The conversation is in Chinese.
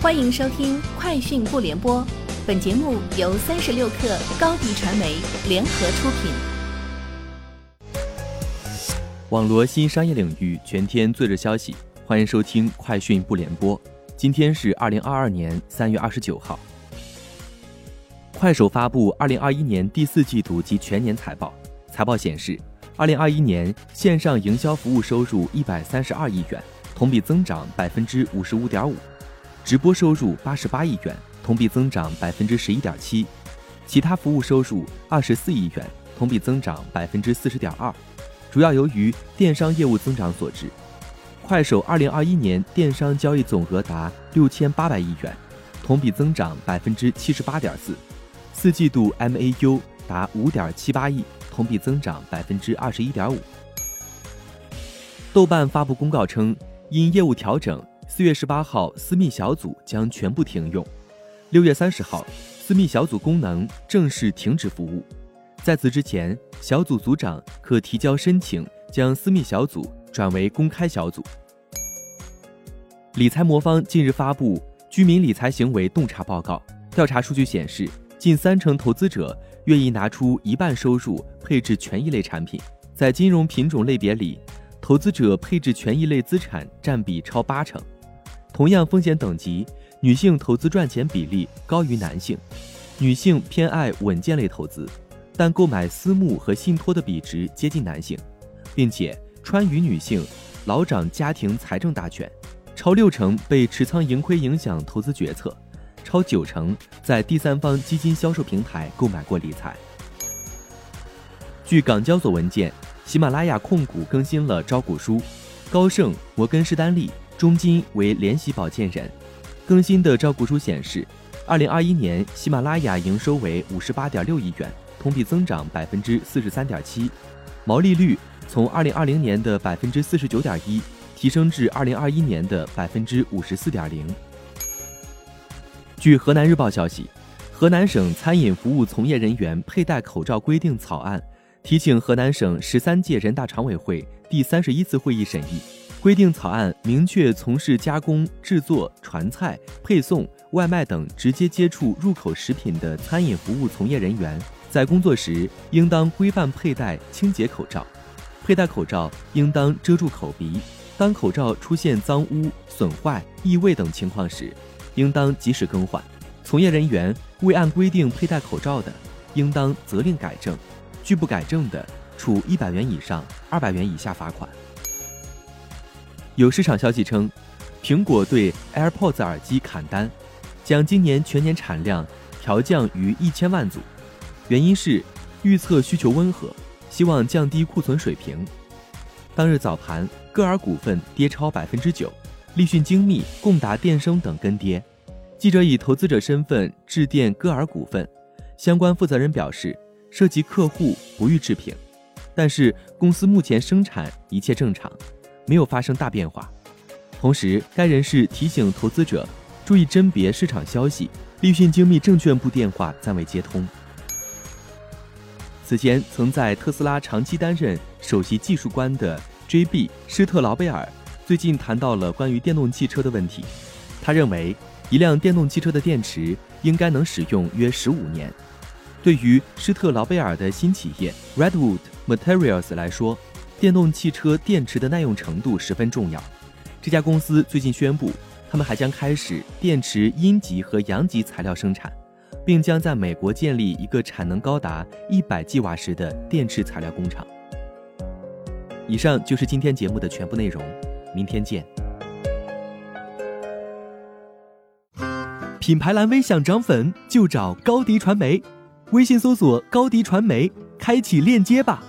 欢迎收听《快讯不联播》，本节目由三十六克高低传媒联合出品。网罗新商业领域全天最热消息，欢迎收听《快讯不联播》。今天是二零二二年三月二十九号。快手发布二零二一年第四季度及全年财报，财报显示，二零二一年线上营销服务收入一百三十二亿元，同比增长百分之五十五点五。直播收入八十八亿元，同比增长百分之十一点七；其他服务收入二十四亿元，同比增长百分之四十点二，主要由于电商业务增长所致。快手二零二一年电商交易总额达六千八百亿元，同比增长百分之七十八点四；四季度 MAU 达五点七八亿，同比增长百分之二十一点五。豆瓣发布公告称，因业务调整。四月十八号，私密小组将全部停用。六月三十号，私密小组功能正式停止服务。在此之前，小组组长可提交申请，将私密小组转为公开小组。理财魔方近日发布居民理财行为洞察报告，调查数据显示，近三成投资者愿意拿出一半收入配置权益类产品。在金融品种类别里，投资者配置权益类资产占比超八成。同样风险等级，女性投资赚钱比例高于男性，女性偏爱稳健类投资，但购买私募和信托的比值接近男性，并且川渝女性老掌家庭财政大权，超六成被持仓盈亏影响投资决策，超九成在第三方基金销售平台购买过理财。据港交所文件，喜马拉雅控股更新了招股书，高盛、摩根士丹利。中金为联席保荐人，更新的招股书显示，二零二一年喜马拉雅营收为五十八点六亿元，同比增长百分之四十三点七，毛利率从二零二零年的百分之四十九点一提升至二零二一年的百分之五十四点零。据河南日报消息，河南省餐饮服务从业人员佩戴口罩规定草案提请河南省十三届人大常委会第三十一次会议审议。规定草案明确，从事加工、制作、传菜、配送、外卖等直接接触入口食品的餐饮服务从业人员，在工作时应当规范佩戴清洁口罩，佩戴口罩应当遮住口鼻。当口罩出现脏污、损坏、异味等情况时，应当及时更换。从业人员未按规定佩戴口罩的，应当责令改正；拒不改正的，处一百元以上二百元以下罚款。有市场消息称，苹果对 AirPods 耳机砍单，将今年全年产量调降于一千万组，原因是预测需求温和，希望降低库存水平。当日早盘，歌尔股份跌超百分之九，立讯精密、共达电声等跟跌。记者以投资者身份致电歌尔股份，相关负责人表示，涉及客户不予置评，但是公司目前生产一切正常。没有发生大变化，同时该人士提醒投资者注意甄别市场消息。立讯精密证券部电话暂未接通。此前曾在特斯拉长期担任首席技术官的 J.B. 施特劳贝尔最近谈到了关于电动汽车的问题。他认为，一辆电动汽车的电池应该能使用约十五年。对于施特劳贝尔的新企业 Redwood Materials 来说，电动汽车电池的耐用程度十分重要。这家公司最近宣布，他们还将开始电池阴极和阳极材料生产，并将在美国建立一个产能高达一百 g 瓦时的电池材料工厂。以上就是今天节目的全部内容，明天见。品牌蓝 V 想涨粉就找高迪传媒，微信搜索高迪传媒，开启链接吧。